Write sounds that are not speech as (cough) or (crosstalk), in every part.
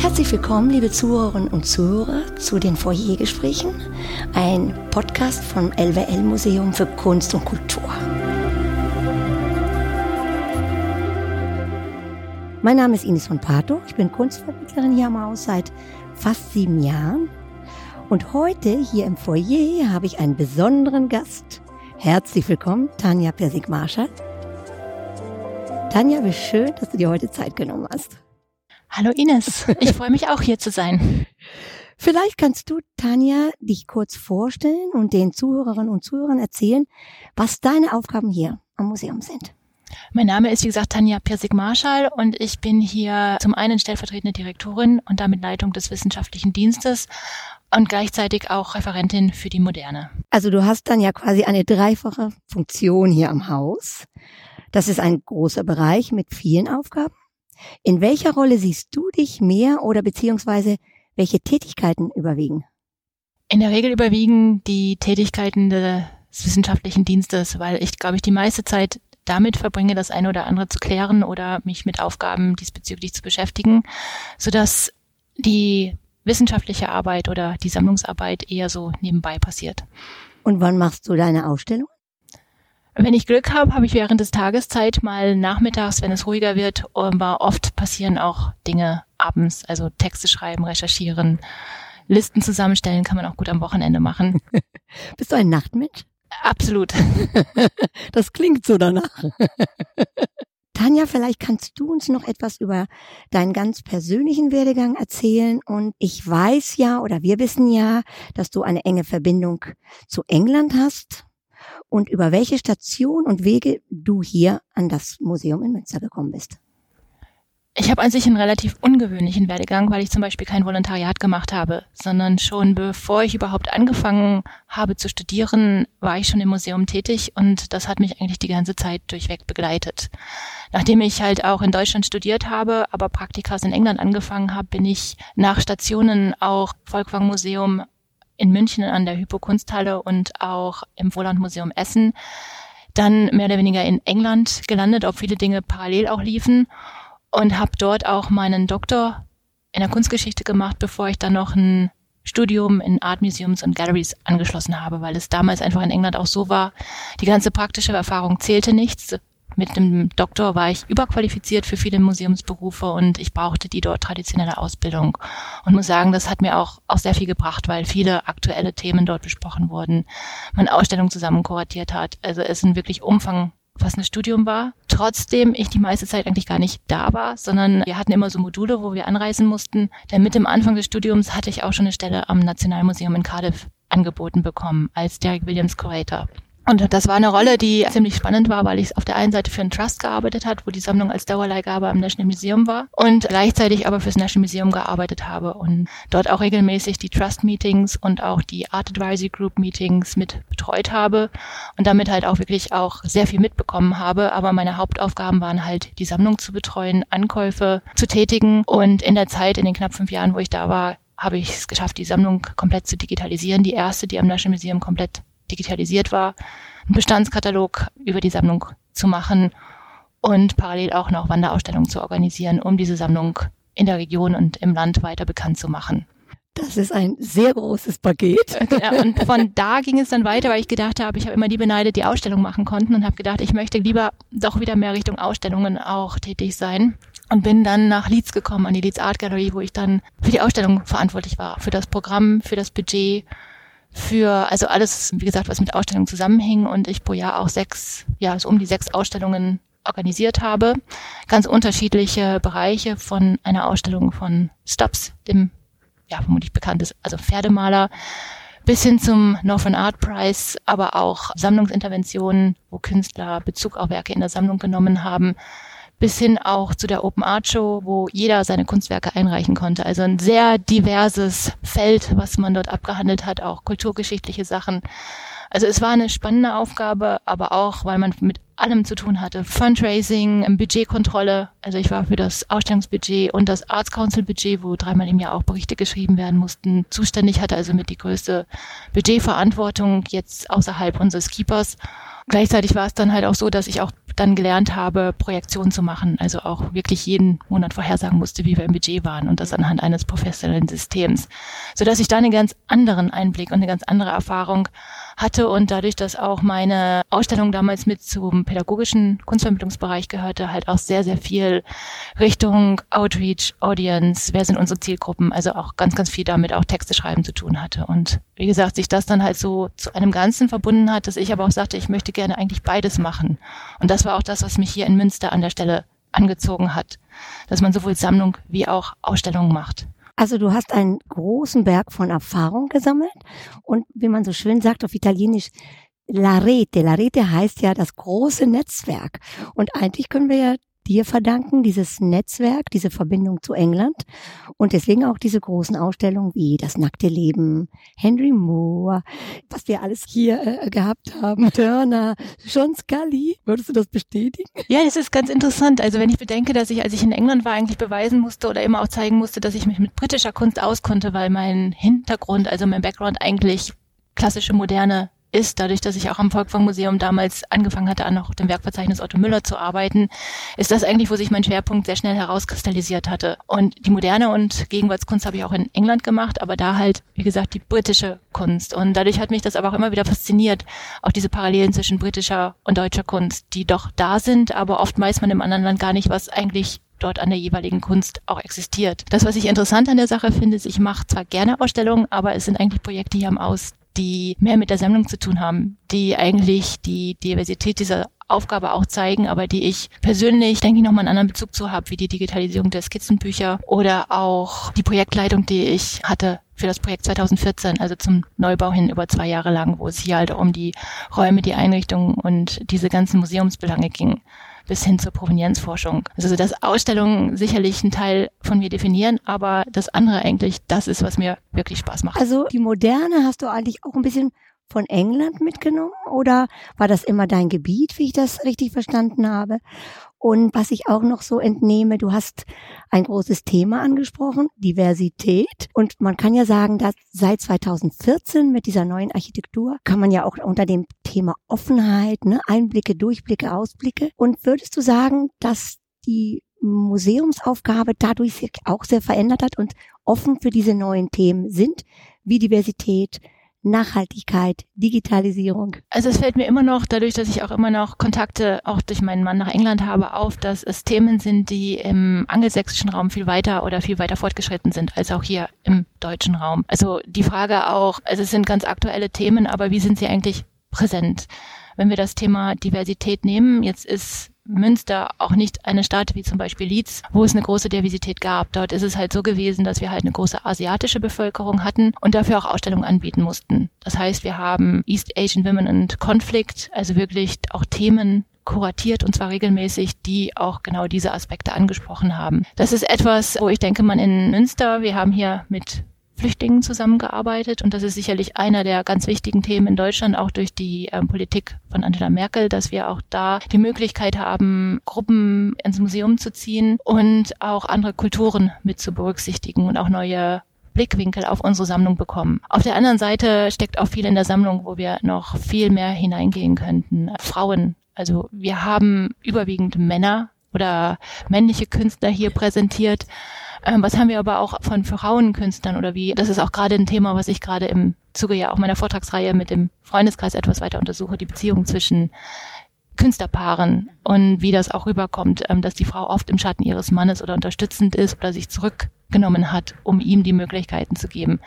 Herzlich willkommen, liebe Zuhörerinnen und Zuhörer, zu den Foyergesprächen, ein Podcast vom LWL Museum für Kunst und Kultur. Mein Name ist Ines von Pato, ich bin Kunstvermittlerin hier am Haus seit fast sieben Jahren. Und heute hier im Foyer habe ich einen besonderen Gast. Herzlich willkommen, Tanja Persig-Marschall. Tanja, wie schön, dass du dir heute Zeit genommen hast. Hallo Ines, ich freue mich auch hier zu sein. Vielleicht kannst du, Tanja, dich kurz vorstellen und den Zuhörerinnen und Zuhörern erzählen, was deine Aufgaben hier am Museum sind. Mein Name ist, wie gesagt, Tanja Pirsig-Marschall und ich bin hier zum einen stellvertretende Direktorin und damit Leitung des wissenschaftlichen Dienstes und gleichzeitig auch Referentin für die Moderne. Also du hast dann ja quasi eine dreifache Funktion hier am Haus. Das ist ein großer Bereich mit vielen Aufgaben. In welcher Rolle siehst du dich mehr oder beziehungsweise welche Tätigkeiten überwiegen? In der Regel überwiegen die Tätigkeiten des wissenschaftlichen Dienstes, weil ich, glaube ich, die meiste Zeit damit verbringe, das eine oder andere zu klären oder mich mit Aufgaben diesbezüglich zu beschäftigen, sodass die wissenschaftliche Arbeit oder die Sammlungsarbeit eher so nebenbei passiert. Und wann machst du deine Ausstellung? Wenn ich Glück habe, habe ich während des Tages Zeit, mal nachmittags, wenn es ruhiger wird, aber oft passieren auch Dinge abends, also Texte schreiben, recherchieren, Listen zusammenstellen, kann man auch gut am Wochenende machen. (laughs) Bist du ein Nachtmensch? Absolut. (laughs) das klingt so danach. (laughs) Tanja, vielleicht kannst du uns noch etwas über deinen ganz persönlichen Werdegang erzählen. Und ich weiß ja, oder wir wissen ja, dass du eine enge Verbindung zu England hast und über welche Station und Wege du hier an das Museum in Münster gekommen bist. Ich habe an sich einen relativ ungewöhnlichen Werdegang, weil ich zum Beispiel kein Volontariat gemacht habe, sondern schon bevor ich überhaupt angefangen habe zu studieren, war ich schon im Museum tätig und das hat mich eigentlich die ganze Zeit durchweg begleitet. Nachdem ich halt auch in Deutschland studiert habe, aber Praktikas in England angefangen habe, bin ich nach Stationen auch Volkwang Museum in München an der Hypokunsthalle und auch im Wohland Museum Essen dann mehr oder weniger in England gelandet, ob viele Dinge parallel auch liefen und habe dort auch meinen Doktor in der Kunstgeschichte gemacht, bevor ich dann noch ein Studium in Art Museums und Galleries angeschlossen habe, weil es damals einfach in England auch so war, die ganze praktische Erfahrung zählte nichts mit dem Doktor war ich überqualifiziert für viele Museumsberufe und ich brauchte die dort traditionelle Ausbildung. Und muss sagen, das hat mir auch, auch sehr viel gebracht, weil viele aktuelle Themen dort besprochen wurden, man Ausstellungen zusammen kuratiert hat. Also es ein wirklich umfangfassendes Studium war. Trotzdem ich die meiste Zeit eigentlich gar nicht da war, sondern wir hatten immer so Module, wo wir anreisen mussten. Denn mit dem Anfang des Studiums hatte ich auch schon eine Stelle am Nationalmuseum in Cardiff angeboten bekommen als Derek Williams Curator. Und das war eine Rolle, die ziemlich spannend war, weil ich auf der einen Seite für einen Trust gearbeitet hat, wo die Sammlung als Dauerleihgabe am National Museum war und gleichzeitig aber fürs National Museum gearbeitet habe und dort auch regelmäßig die Trust Meetings und auch die Art Advisory Group Meetings mit betreut habe und damit halt auch wirklich auch sehr viel mitbekommen habe. Aber meine Hauptaufgaben waren halt, die Sammlung zu betreuen, Ankäufe zu tätigen und in der Zeit, in den knapp fünf Jahren, wo ich da war, habe ich es geschafft, die Sammlung komplett zu digitalisieren. Die erste, die am National Museum komplett digitalisiert war, einen Bestandskatalog über die Sammlung zu machen und parallel auch noch Wanderausstellungen zu organisieren, um diese Sammlung in der Region und im Land weiter bekannt zu machen. Das ist ein sehr großes Paket. (laughs) Ja, und von da ging es dann weiter, weil ich gedacht habe, ich habe immer die beneidet, die Ausstellung machen konnten und habe gedacht, ich möchte lieber doch wieder mehr Richtung Ausstellungen auch tätig sein. Und bin dann nach Leeds gekommen, an die Leeds Art Gallery, wo ich dann für die Ausstellung verantwortlich war, für das Programm, für das Budget für, also alles, wie gesagt, was mit Ausstellungen zusammenhing und ich pro Jahr auch sechs, ja, so um die sechs Ausstellungen organisiert habe. Ganz unterschiedliche Bereiche von einer Ausstellung von Stubbs, dem, ja, vermutlich bekanntes, also Pferdemaler, bis hin zum Northern Art Prize, aber auch Sammlungsinterventionen, wo Künstler Bezug auf Werke in der Sammlung genommen haben bis hin auch zu der Open Art Show, wo jeder seine Kunstwerke einreichen konnte. Also ein sehr diverses Feld, was man dort abgehandelt hat, auch kulturgeschichtliche Sachen. Also es war eine spannende Aufgabe, aber auch, weil man mit allem zu tun hatte. Fundraising, Budgetkontrolle. Also ich war für das Ausstellungsbudget und das Arts Council Budget, wo dreimal im Jahr auch Berichte geschrieben werden mussten, zuständig hatte, also mit die größte Budgetverantwortung jetzt außerhalb unseres Keepers. Gleichzeitig war es dann halt auch so, dass ich auch dann gelernt habe, Projektion zu machen, also auch wirklich jeden Monat vorhersagen musste, wie wir im Budget waren und das anhand eines professionellen Systems, so dass ich da einen ganz anderen Einblick und eine ganz andere Erfahrung hatte und dadurch, dass auch meine Ausstellung damals mit zum pädagogischen Kunstvermittlungsbereich gehörte, halt auch sehr, sehr viel Richtung Outreach, Audience, wer sind unsere Zielgruppen, also auch ganz, ganz viel damit auch Texte schreiben zu tun hatte. Und wie gesagt, sich das dann halt so zu einem Ganzen verbunden hat, dass ich aber auch sagte, ich möchte gerne eigentlich beides machen. Und das war auch das, was mich hier in Münster an der Stelle angezogen hat, dass man sowohl Sammlung wie auch Ausstellungen macht. Also du hast einen großen Berg von Erfahrung gesammelt und wie man so schön sagt auf Italienisch, La Rete. La Rete heißt ja das große Netzwerk. Und eigentlich können wir ja dir verdanken, dieses Netzwerk, diese Verbindung zu England und deswegen auch diese großen Ausstellungen wie das nackte Leben, Henry Moore, was wir alles hier äh, gehabt haben, Turner, John Scully. Würdest du das bestätigen? Ja, das ist ganz interessant. Also wenn ich bedenke, dass ich, als ich in England war, eigentlich beweisen musste oder immer auch zeigen musste, dass ich mich mit britischer Kunst auskonnte, weil mein Hintergrund, also mein Background eigentlich klassische moderne ist, dadurch, dass ich auch am Volkwang Museum damals angefangen hatte, an auch dem Werkverzeichnis Otto Müller zu arbeiten, ist das eigentlich, wo sich mein Schwerpunkt sehr schnell herauskristallisiert hatte. Und die moderne und Gegenwartskunst habe ich auch in England gemacht, aber da halt, wie gesagt, die britische Kunst. Und dadurch hat mich das aber auch immer wieder fasziniert, auch diese Parallelen zwischen britischer und deutscher Kunst, die doch da sind, aber oft weiß man im anderen Land gar nicht, was eigentlich dort an der jeweiligen Kunst auch existiert. Das, was ich interessant an der Sache finde, ist, ich mache zwar gerne Ausstellungen, aber es sind eigentlich Projekte hier am Aus, die mehr mit der Sammlung zu tun haben, die eigentlich die Diversität dieser Aufgabe auch zeigen, aber die ich persönlich, denke ich, nochmal einen anderen Bezug zu habe, wie die Digitalisierung der Skizzenbücher oder auch die Projektleitung, die ich hatte für das Projekt 2014, also zum Neubau hin über zwei Jahre lang, wo es hier halt um die Räume, die Einrichtungen und diese ganzen Museumsbelange ging bis hin zur Provenienzforschung. Also dass Ausstellungen sicherlich einen Teil von mir definieren, aber das andere eigentlich das ist, was mir wirklich Spaß macht. Also die Moderne hast du eigentlich auch ein bisschen von England mitgenommen oder war das immer dein Gebiet, wie ich das richtig verstanden habe? Und was ich auch noch so entnehme, du hast ein großes Thema angesprochen, Diversität. Und man kann ja sagen, dass seit 2014 mit dieser neuen Architektur kann man ja auch unter dem Thema Offenheit, ne, Einblicke, Durchblicke, Ausblicke. Und würdest du sagen, dass die Museumsaufgabe dadurch sich auch sehr verändert hat und offen für diese neuen Themen sind, wie Diversität, Nachhaltigkeit, Digitalisierung? Also es fällt mir immer noch, dadurch, dass ich auch immer noch Kontakte auch durch meinen Mann nach England habe, auf, dass es Themen sind, die im angelsächsischen Raum viel weiter oder viel weiter fortgeschritten sind als auch hier im deutschen Raum. Also die Frage auch, also es sind ganz aktuelle Themen, aber wie sind sie eigentlich präsent? Wenn wir das Thema Diversität nehmen, jetzt ist Münster auch nicht eine Stadt wie zum Beispiel Leeds, wo es eine große Diversität gab. Dort ist es halt so gewesen, dass wir halt eine große asiatische Bevölkerung hatten und dafür auch Ausstellungen anbieten mussten. Das heißt, wir haben East Asian Women and Conflict, also wirklich auch Themen kuratiert und zwar regelmäßig, die auch genau diese Aspekte angesprochen haben. Das ist etwas, wo ich denke, man in Münster, wir haben hier mit Flüchtlingen zusammengearbeitet. Und das ist sicherlich einer der ganz wichtigen Themen in Deutschland, auch durch die ähm, Politik von Angela Merkel, dass wir auch da die Möglichkeit haben, Gruppen ins Museum zu ziehen und auch andere Kulturen mit zu berücksichtigen und auch neue Blickwinkel auf unsere Sammlung bekommen. Auf der anderen Seite steckt auch viel in der Sammlung, wo wir noch viel mehr hineingehen könnten. Frauen. Also wir haben überwiegend Männer oder männliche Künstler hier präsentiert. Ähm, was haben wir aber auch von Frauenkünstlern oder wie? Das ist auch gerade ein Thema, was ich gerade im Zuge ja auch meiner Vortragsreihe mit dem Freundeskreis etwas weiter untersuche, die Beziehung zwischen Künstlerpaaren und wie das auch rüberkommt, ähm, dass die Frau oft im Schatten ihres Mannes oder unterstützend ist oder sich zurückgenommen hat, um ihm die Möglichkeiten zu geben.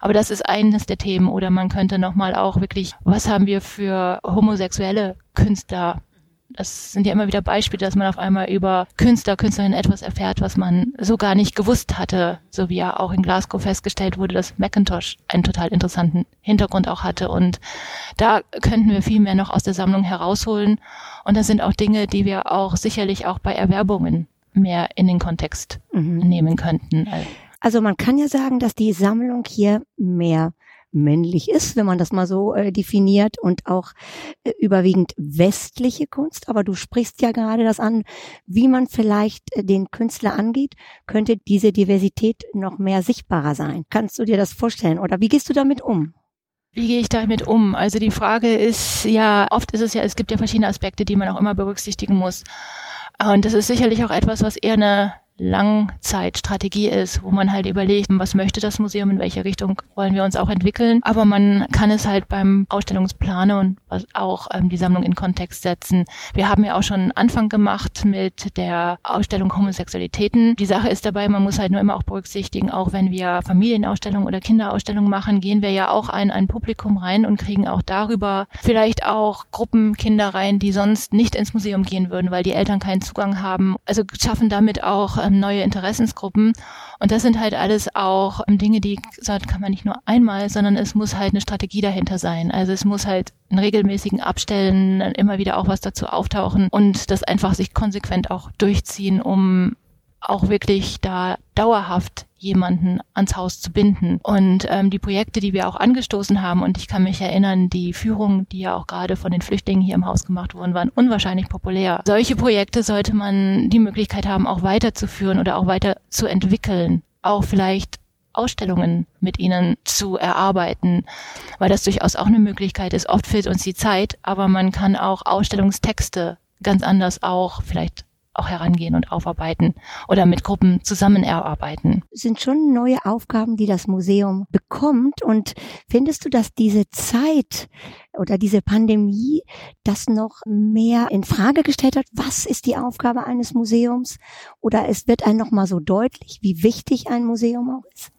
Aber das ist eines der Themen. Oder man könnte nochmal auch wirklich, was haben wir für homosexuelle Künstler das sind ja immer wieder Beispiele, dass man auf einmal über Künstler, Künstlerinnen etwas erfährt, was man so gar nicht gewusst hatte. So wie ja auch in Glasgow festgestellt wurde, dass Macintosh einen total interessanten Hintergrund auch hatte. Und da könnten wir viel mehr noch aus der Sammlung herausholen. Und das sind auch Dinge, die wir auch sicherlich auch bei Erwerbungen mehr in den Kontext mhm. nehmen könnten. Also man kann ja sagen, dass die Sammlung hier mehr männlich ist, wenn man das mal so äh, definiert und auch äh, überwiegend westliche Kunst. Aber du sprichst ja gerade das an, wie man vielleicht äh, den Künstler angeht, könnte diese Diversität noch mehr sichtbarer sein. Kannst du dir das vorstellen oder wie gehst du damit um? Wie gehe ich damit um? Also die Frage ist ja, oft ist es ja, es gibt ja verschiedene Aspekte, die man auch immer berücksichtigen muss. Und das ist sicherlich auch etwas, was eher eine Langzeitstrategie ist, wo man halt überlegt, was möchte das Museum, in welche Richtung wollen wir uns auch entwickeln. Aber man kann es halt beim Ausstellungsplane und auch ähm, die Sammlung in Kontext setzen. Wir haben ja auch schon einen Anfang gemacht mit der Ausstellung Homosexualitäten. Die Sache ist dabei, man muss halt nur immer auch berücksichtigen, auch wenn wir Familienausstellungen oder Kinderausstellungen machen, gehen wir ja auch ein, ein Publikum rein und kriegen auch darüber vielleicht auch Gruppen Kinder rein, die sonst nicht ins Museum gehen würden, weil die Eltern keinen Zugang haben. Also schaffen damit auch ähm, neue Interessensgruppen. Und das sind halt alles auch ähm, Dinge, die kann man nicht nur einmal, sondern es muss halt eine Strategie dahinter sein. Also es muss halt in regelmäßigen Abstellen immer wieder auch was dazu auftauchen und das einfach sich konsequent auch durchziehen, um auch wirklich da dauerhaft jemanden ans Haus zu binden. Und ähm, die Projekte, die wir auch angestoßen haben, und ich kann mich erinnern, die Führungen, die ja auch gerade von den Flüchtlingen hier im Haus gemacht wurden, waren unwahrscheinlich populär. Solche Projekte sollte man die Möglichkeit haben, auch weiterzuführen oder auch weiter zu entwickeln. Auch vielleicht Ausstellungen mit ihnen zu erarbeiten, weil das durchaus auch eine Möglichkeit ist. Oft fehlt uns die Zeit, aber man kann auch Ausstellungstexte ganz anders auch vielleicht auch herangehen und aufarbeiten oder mit Gruppen zusammen erarbeiten. Sind schon neue Aufgaben, die das Museum bekommt. Und findest du, dass diese Zeit oder diese Pandemie das noch mehr in Frage gestellt hat? Was ist die Aufgabe eines Museums? Oder es wird einem noch mal so deutlich, wie wichtig ein Museum auch ist?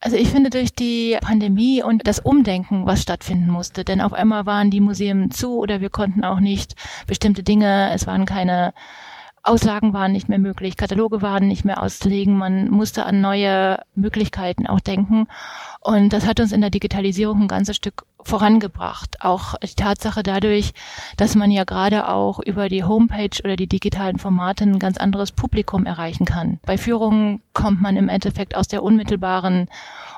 Also ich finde durch die Pandemie und das Umdenken, was stattfinden musste, denn auf einmal waren die Museen zu oder wir konnten auch nicht bestimmte Dinge, es waren keine Auslagen waren nicht mehr möglich, Kataloge waren nicht mehr auszulegen, man musste an neue Möglichkeiten auch denken. Und das hat uns in der Digitalisierung ein ganzes Stück vorangebracht. Auch die Tatsache dadurch, dass man ja gerade auch über die Homepage oder die digitalen Formate ein ganz anderes Publikum erreichen kann. Bei Führungen kommt man im Endeffekt aus der unmittelbaren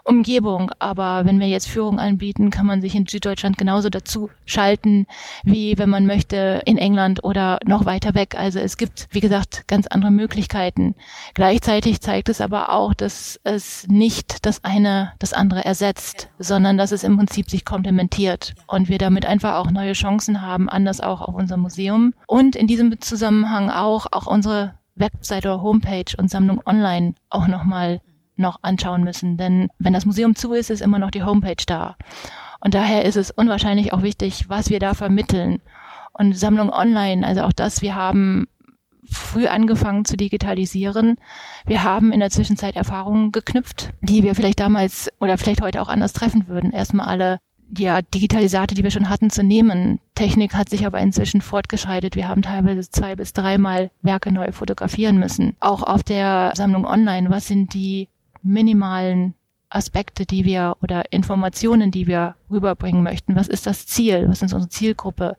Umgebung. Aber wenn wir jetzt Führung anbieten, kann man sich in Süddeutschland genauso dazu schalten, wie wenn man möchte in England oder noch weiter weg. Also es gibt, wie gesagt, ganz andere Möglichkeiten. Gleichzeitig zeigt es aber auch, dass es nicht das eine das andere ersetzt, sondern dass es im Prinzip sich komplementiert und wir damit einfach auch neue Chancen haben, anders auch auf unser Museum und in diesem Zusammenhang auch, auch unsere Website oder Homepage und Sammlung online auch nochmal noch anschauen müssen. Denn wenn das Museum zu ist, ist immer noch die Homepage da. Und daher ist es unwahrscheinlich auch wichtig, was wir da vermitteln. Und Sammlung online, also auch das, wir haben früh angefangen zu digitalisieren. Wir haben in der Zwischenzeit Erfahrungen geknüpft, die wir vielleicht damals oder vielleicht heute auch anders treffen würden. Erstmal alle ja, Digitalisate, die wir schon hatten, zu nehmen. Technik hat sich aber inzwischen fortgeschreitet. Wir haben teilweise zwei bis dreimal Werke neu fotografieren müssen. Auch auf der Sammlung online, was sind die minimalen Aspekte, die wir oder Informationen, die wir rüberbringen möchten. Was ist das Ziel? Was ist unsere Zielgruppe?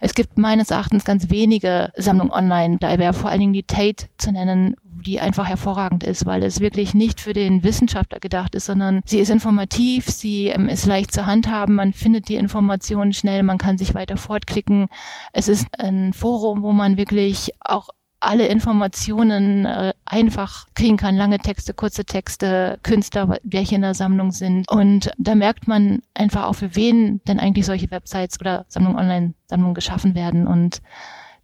Es gibt meines Erachtens ganz wenige Sammlungen online. Da wäre vor allen Dingen die Tate zu nennen, die einfach hervorragend ist, weil es wirklich nicht für den Wissenschaftler gedacht ist, sondern sie ist informativ, sie ähm, ist leicht zu handhaben, man findet die Informationen schnell, man kann sich weiter fortklicken. Es ist ein Forum, wo man wirklich auch alle Informationen äh, einfach kriegen kann, lange Texte, kurze Texte, Künstler, welche in der Sammlung sind. Und da merkt man einfach auch, für wen denn eigentlich solche Websites oder Sammlungen, Online-Sammlungen geschaffen werden. Und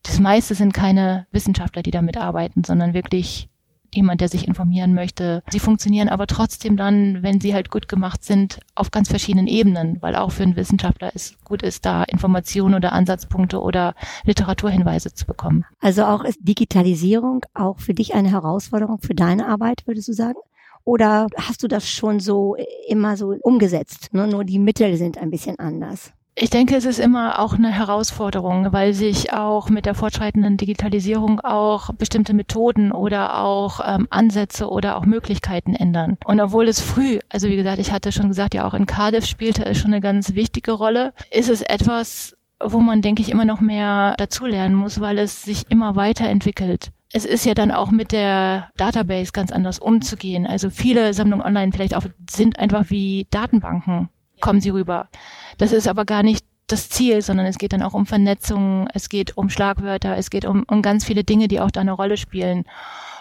das meiste sind keine Wissenschaftler, die damit arbeiten, sondern wirklich jemand, der sich informieren möchte. Sie funktionieren aber trotzdem dann, wenn sie halt gut gemacht sind, auf ganz verschiedenen Ebenen, weil auch für einen Wissenschaftler es gut ist, da Informationen oder Ansatzpunkte oder Literaturhinweise zu bekommen. Also auch ist Digitalisierung auch für dich eine Herausforderung für deine Arbeit, würdest du sagen? Oder hast du das schon so immer so umgesetzt? Nur, nur die Mittel sind ein bisschen anders. Ich denke, es ist immer auch eine Herausforderung, weil sich auch mit der fortschreitenden Digitalisierung auch bestimmte Methoden oder auch ähm, Ansätze oder auch Möglichkeiten ändern. Und obwohl es früh, also wie gesagt, ich hatte schon gesagt, ja auch in Cardiff spielte es schon eine ganz wichtige Rolle, ist es etwas, wo man, denke ich, immer noch mehr dazulernen muss, weil es sich immer weiterentwickelt es ist ja dann auch mit der Database ganz anders umzugehen. Also viele Sammlungen online vielleicht auch sind einfach wie Datenbanken kommen sie rüber. Das ist aber gar nicht das Ziel, sondern es geht dann auch um Vernetzung, es geht um Schlagwörter, es geht um, um ganz viele Dinge, die auch da eine Rolle spielen.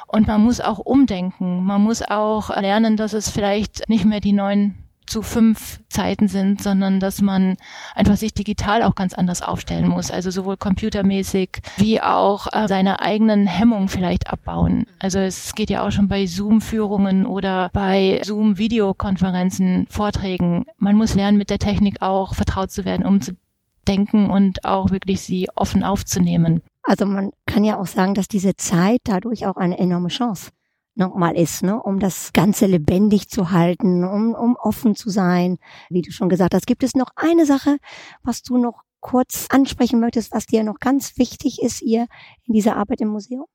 Und man muss auch umdenken. Man muss auch lernen, dass es vielleicht nicht mehr die neuen zu fünf Zeiten sind, sondern dass man einfach sich digital auch ganz anders aufstellen muss. Also sowohl computermäßig wie auch äh, seine eigenen Hemmungen vielleicht abbauen. Also es geht ja auch schon bei Zoom-Führungen oder bei Zoom-Videokonferenzen, Vorträgen. Man muss lernen, mit der Technik auch vertraut zu werden, um zu denken und auch wirklich sie offen aufzunehmen. Also man kann ja auch sagen, dass diese Zeit dadurch auch eine enorme Chance nochmal ist, ne, um das Ganze lebendig zu halten, um, um offen zu sein. Wie du schon gesagt hast, gibt es noch eine Sache, was du noch kurz ansprechen möchtest, was dir noch ganz wichtig ist hier in dieser Arbeit im Museum?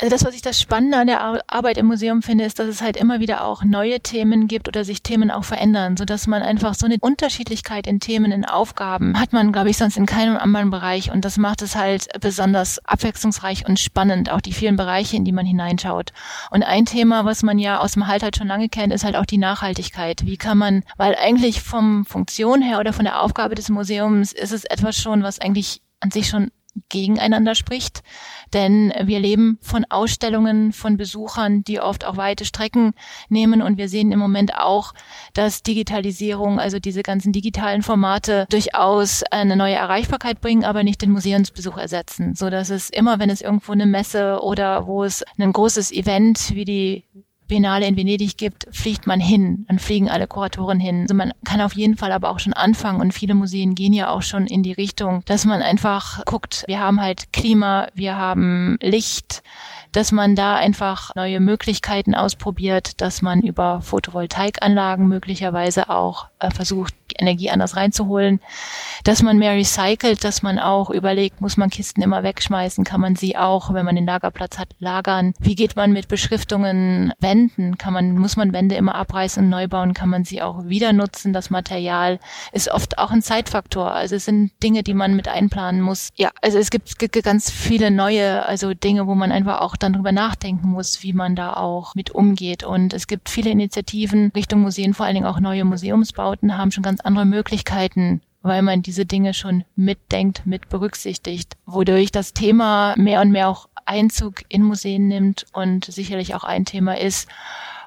Also das, was ich das Spannende an der Arbeit im Museum finde, ist, dass es halt immer wieder auch neue Themen gibt oder sich Themen auch verändern, so dass man einfach so eine Unterschiedlichkeit in Themen, in Aufgaben hat man, glaube ich, sonst in keinem anderen Bereich und das macht es halt besonders abwechslungsreich und spannend, auch die vielen Bereiche, in die man hineinschaut. Und ein Thema, was man ja aus dem Halt halt schon lange kennt, ist halt auch die Nachhaltigkeit. Wie kann man, weil eigentlich vom Funktion her oder von der Aufgabe des Museums ist es etwas schon, was eigentlich an sich schon gegeneinander spricht. Denn wir leben von Ausstellungen, von Besuchern, die oft auch weite Strecken nehmen. Und wir sehen im Moment auch, dass Digitalisierung, also diese ganzen digitalen Formate durchaus eine neue Erreichbarkeit bringen, aber nicht den Museumsbesuch ersetzen. So dass es immer, wenn es irgendwo eine Messe oder wo es ein großes Event wie die Biennale in Venedig gibt, fliegt man hin. Dann fliegen alle Kuratoren hin. Also man kann auf jeden Fall aber auch schon anfangen und viele Museen gehen ja auch schon in die Richtung, dass man einfach guckt, wir haben halt Klima, wir haben Licht, dass man da einfach neue Möglichkeiten ausprobiert, dass man über Photovoltaikanlagen möglicherweise auch äh, versucht, Energie anders reinzuholen, dass man mehr recycelt, dass man auch überlegt, muss man Kisten immer wegschmeißen, kann man sie auch, wenn man den Lagerplatz hat, lagern? Wie geht man mit Beschriftungen, Wänden? Kann man, muss man Wände immer abreißen und neu bauen? Kann man sie auch wieder nutzen? Das Material ist oft auch ein Zeitfaktor. Also es sind Dinge, die man mit einplanen muss. Ja, also es gibt, ganz viele neue, also Dinge, wo man einfach auch dann drüber nachdenken muss, wie man da auch mit umgeht. Und es gibt viele Initiativen Richtung Museen, vor allen Dingen auch neue Museumsbauten haben schon ganz andere Möglichkeiten weil man diese Dinge schon mitdenkt, mit berücksichtigt, wodurch das Thema mehr und mehr auch Einzug in Museen nimmt und sicherlich auch ein Thema ist,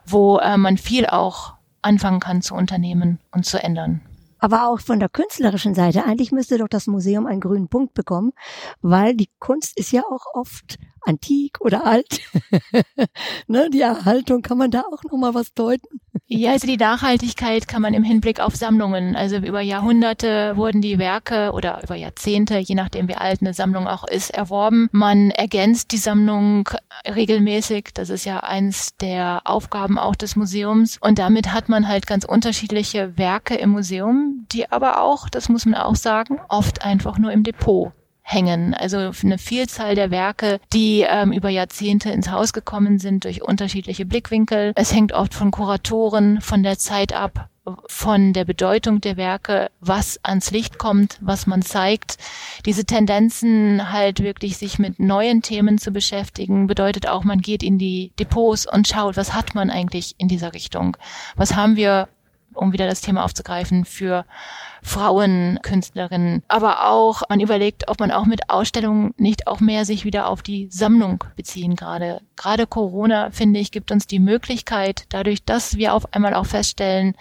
wo äh, man viel auch anfangen kann zu unternehmen und zu ändern. Aber auch von der künstlerischen Seite, eigentlich müsste doch das Museum einen grünen Punkt bekommen, weil die Kunst ist ja auch oft antik oder alt. (laughs) ne, die Erhaltung, kann man da auch noch mal was deuten? Ja, also die Nachhaltigkeit kann man im Hinblick auf Sammlungen, also über Jahrhunderte wurden die Werke oder über Jahrzehnte, je nachdem wie alt eine Sammlung auch ist, erworben. Man ergänzt die Sammlung regelmäßig. Das ist ja eins der Aufgaben auch des Museums. Und damit hat man halt ganz unterschiedliche Werke im Museum, die aber auch, das muss man auch sagen, oft einfach nur im Depot hängen. Also eine Vielzahl der Werke, die ähm, über Jahrzehnte ins Haus gekommen sind durch unterschiedliche Blickwinkel. Es hängt oft von Kuratoren, von der Zeit ab, von der Bedeutung der Werke, was ans Licht kommt, was man zeigt. Diese Tendenzen halt wirklich sich mit neuen Themen zu beschäftigen, bedeutet auch, man geht in die Depots und schaut, was hat man eigentlich in dieser Richtung? Was haben wir, um wieder das Thema aufzugreifen, für Frauenkünstlerinnen. Aber auch, man überlegt, ob man auch mit Ausstellungen nicht auch mehr sich wieder auf die Sammlung beziehen gerade. Gerade Corona, finde ich, gibt uns die Möglichkeit, dadurch, dass wir auf einmal auch feststellen,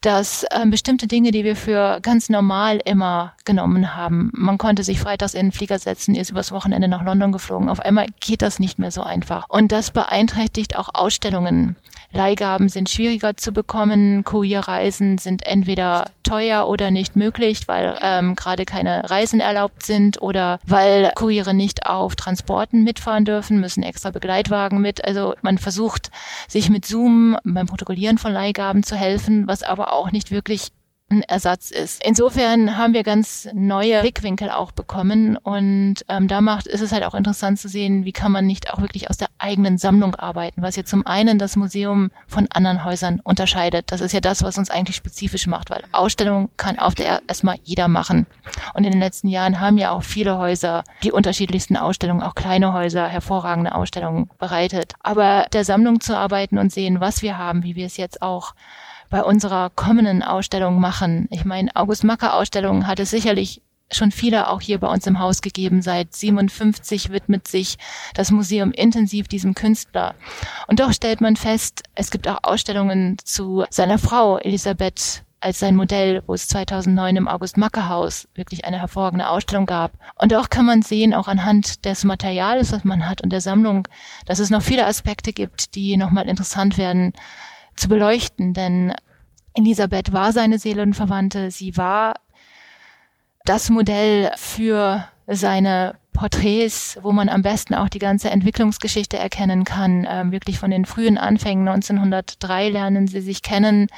dass äh, bestimmte Dinge, die wir für ganz normal immer genommen haben, man konnte sich freitags in den Flieger setzen, ist übers Wochenende nach London geflogen, auf einmal geht das nicht mehr so einfach. Und das beeinträchtigt auch Ausstellungen. Leihgaben sind schwieriger zu bekommen. Kurierreisen sind entweder teuer oder nicht möglich, weil ähm, gerade keine Reisen erlaubt sind oder weil Kuriere nicht auf Transporten mitfahren dürfen, müssen extra Begleitwagen mit. Also man versucht, sich mit Zoom beim Protokollieren von Leihgaben zu helfen, was aber auch nicht wirklich ein Ersatz ist. Insofern haben wir ganz neue Blickwinkel auch bekommen und ähm, da macht ist es halt auch interessant zu sehen, wie kann man nicht auch wirklich aus der eigenen Sammlung arbeiten, was ja zum einen das Museum von anderen Häusern unterscheidet. Das ist ja das, was uns eigentlich spezifisch macht, weil Ausstellung kann auf der erstmal jeder machen. Und in den letzten Jahren haben ja auch viele Häuser die unterschiedlichsten Ausstellungen, auch kleine Häuser, hervorragende Ausstellungen bereitet. Aber der Sammlung zu arbeiten und sehen, was wir haben, wie wir es jetzt auch bei unserer kommenden Ausstellung machen. Ich meine, August Macker Ausstellung hat es sicherlich schon viele auch hier bei uns im Haus gegeben. Seit 57 widmet sich das Museum intensiv diesem Künstler. Und doch stellt man fest, es gibt auch Ausstellungen zu seiner Frau Elisabeth als sein Modell, wo es 2009 im August Macke Haus wirklich eine hervorragende Ausstellung gab. Und auch kann man sehen, auch anhand des Materials, was man hat und der Sammlung, dass es noch viele Aspekte gibt, die nochmal interessant werden zu beleuchten. Denn Elisabeth war seine Seelenverwandte. Sie war das Modell für seine Porträts, wo man am besten auch die ganze Entwicklungsgeschichte erkennen kann. Ähm, wirklich von den frühen Anfängen 1903 lernen sie sich kennen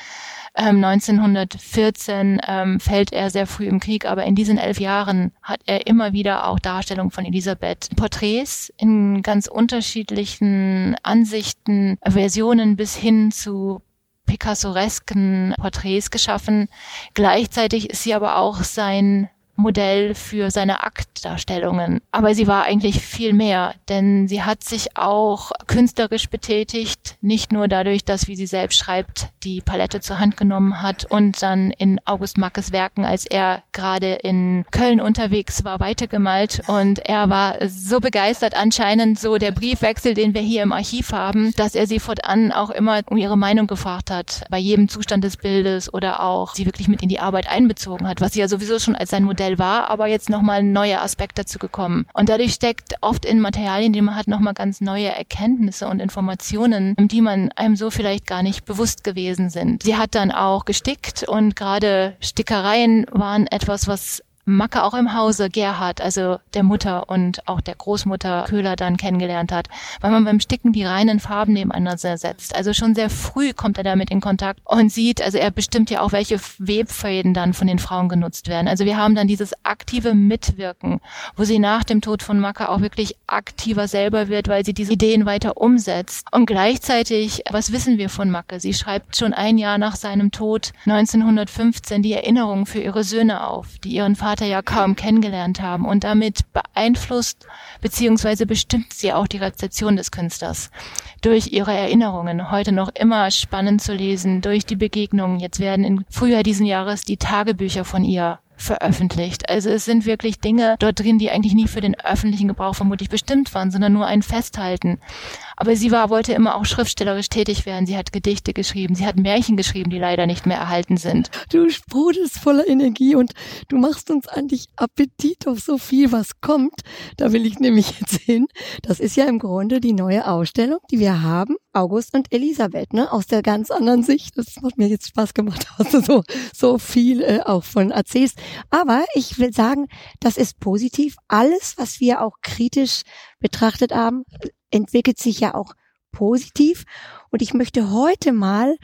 1914 ähm, ähm, fällt er sehr früh im Krieg, aber in diesen elf Jahren hat er immer wieder auch Darstellungen von Elisabeth. Porträts in ganz unterschiedlichen Ansichten, Versionen bis hin zu Picassoresken Porträts geschaffen. Gleichzeitig ist sie aber auch sein Modell für seine Aktdarstellungen. Aber sie war eigentlich viel mehr, denn sie hat sich auch künstlerisch betätigt, nicht nur dadurch, dass, wie sie selbst schreibt, die Palette zur Hand genommen hat und dann in August Mackes Werken, als er gerade in Köln unterwegs war, weitergemalt. Und er war so begeistert, anscheinend so der Briefwechsel, den wir hier im Archiv haben, dass er sie fortan auch immer um ihre Meinung gefragt hat, bei jedem Zustand des Bildes oder auch sie wirklich mit in die Arbeit einbezogen hat, was sie ja sowieso schon als sein Modell Modell war, aber jetzt nochmal ein neuer Aspekt dazu gekommen. Und dadurch steckt oft in Materialien, die man hat, nochmal ganz neue Erkenntnisse und Informationen, die man einem so vielleicht gar nicht bewusst gewesen sind. Sie hat dann auch gestickt und gerade Stickereien waren etwas, was Macke auch im Hause Gerhard, also der Mutter und auch der Großmutter Köhler dann kennengelernt hat, weil man beim Sticken die reinen Farben nebeneinander setzt. Also schon sehr früh kommt er damit in Kontakt und sieht, also er bestimmt ja auch, welche Webfäden dann von den Frauen genutzt werden. Also wir haben dann dieses aktive Mitwirken, wo sie nach dem Tod von Macke auch wirklich aktiver selber wird, weil sie diese Ideen weiter umsetzt. Und gleichzeitig, was wissen wir von Macke? Sie schreibt schon ein Jahr nach seinem Tod 1915 die Erinnerungen für ihre Söhne auf, die ihren Vater Vater ja kaum kennengelernt haben und damit beeinflusst bzw. bestimmt sie auch die Rezeption des Künstlers durch ihre Erinnerungen. Heute noch immer spannend zu lesen, durch die Begegnungen. Jetzt werden im Frühjahr diesen Jahres die Tagebücher von ihr veröffentlicht. Also es sind wirklich Dinge dort drin, die eigentlich nie für den öffentlichen Gebrauch vermutlich bestimmt waren, sondern nur ein Festhalten. Aber sie war, wollte immer auch schriftstellerisch tätig werden. Sie hat Gedichte geschrieben, sie hat Märchen geschrieben, die leider nicht mehr erhalten sind. Du sprudelst voller Energie und du machst uns eigentlich Appetit auf so viel, was kommt. Da will ich nämlich (laughs) jetzt hin. Das ist ja im Grunde die neue Ausstellung, die wir haben. August und Elisabeth, ne? Aus der ganz anderen Sicht. Das hat mir jetzt Spaß gemacht, (laughs) was du so, so viel äh, auch von erzählst. Aber ich will sagen, das ist positiv. Alles, was wir auch kritisch betrachtet haben, entwickelt sich ja auch positiv. Und ich möchte heute mal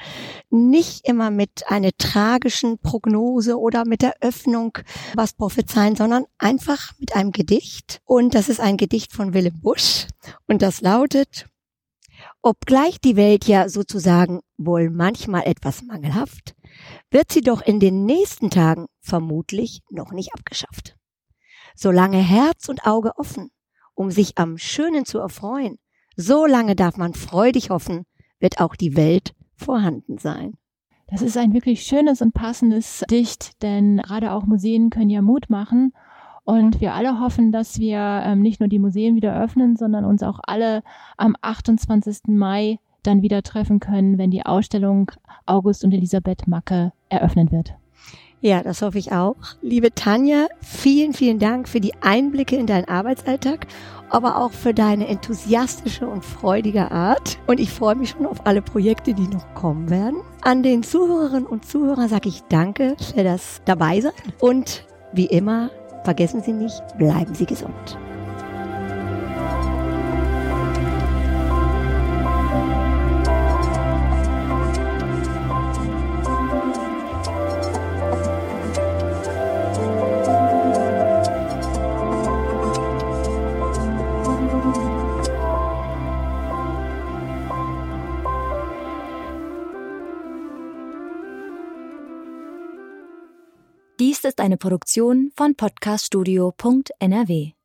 nicht immer mit einer tragischen Prognose oder mit der Öffnung was prophezeien, sondern einfach mit einem Gedicht. Und das ist ein Gedicht von Willem Busch. Und das lautet, Obgleich die Welt ja sozusagen wohl manchmal etwas mangelhaft, wird sie doch in den nächsten Tagen vermutlich noch nicht abgeschafft. Solange Herz und Auge offen, um sich am Schönen zu erfreuen, so lange darf man freudig hoffen, wird auch die Welt vorhanden sein. Das ist ein wirklich schönes und passendes Dicht, denn gerade auch Museen können ja Mut machen. Und wir alle hoffen, dass wir ähm, nicht nur die Museen wieder öffnen, sondern uns auch alle am 28. Mai dann wieder treffen können, wenn die Ausstellung August und Elisabeth Macke eröffnen wird. Ja, das hoffe ich auch. Liebe Tanja, vielen, vielen Dank für die Einblicke in deinen Arbeitsalltag, aber auch für deine enthusiastische und freudige Art. Und ich freue mich schon auf alle Projekte, die noch kommen werden. An den Zuhörerinnen und Zuhörern sage ich Danke für das Dabeisein. Und wie immer, vergessen Sie nicht, bleiben Sie gesund. Ist eine Produktion von podcaststudio.nrw.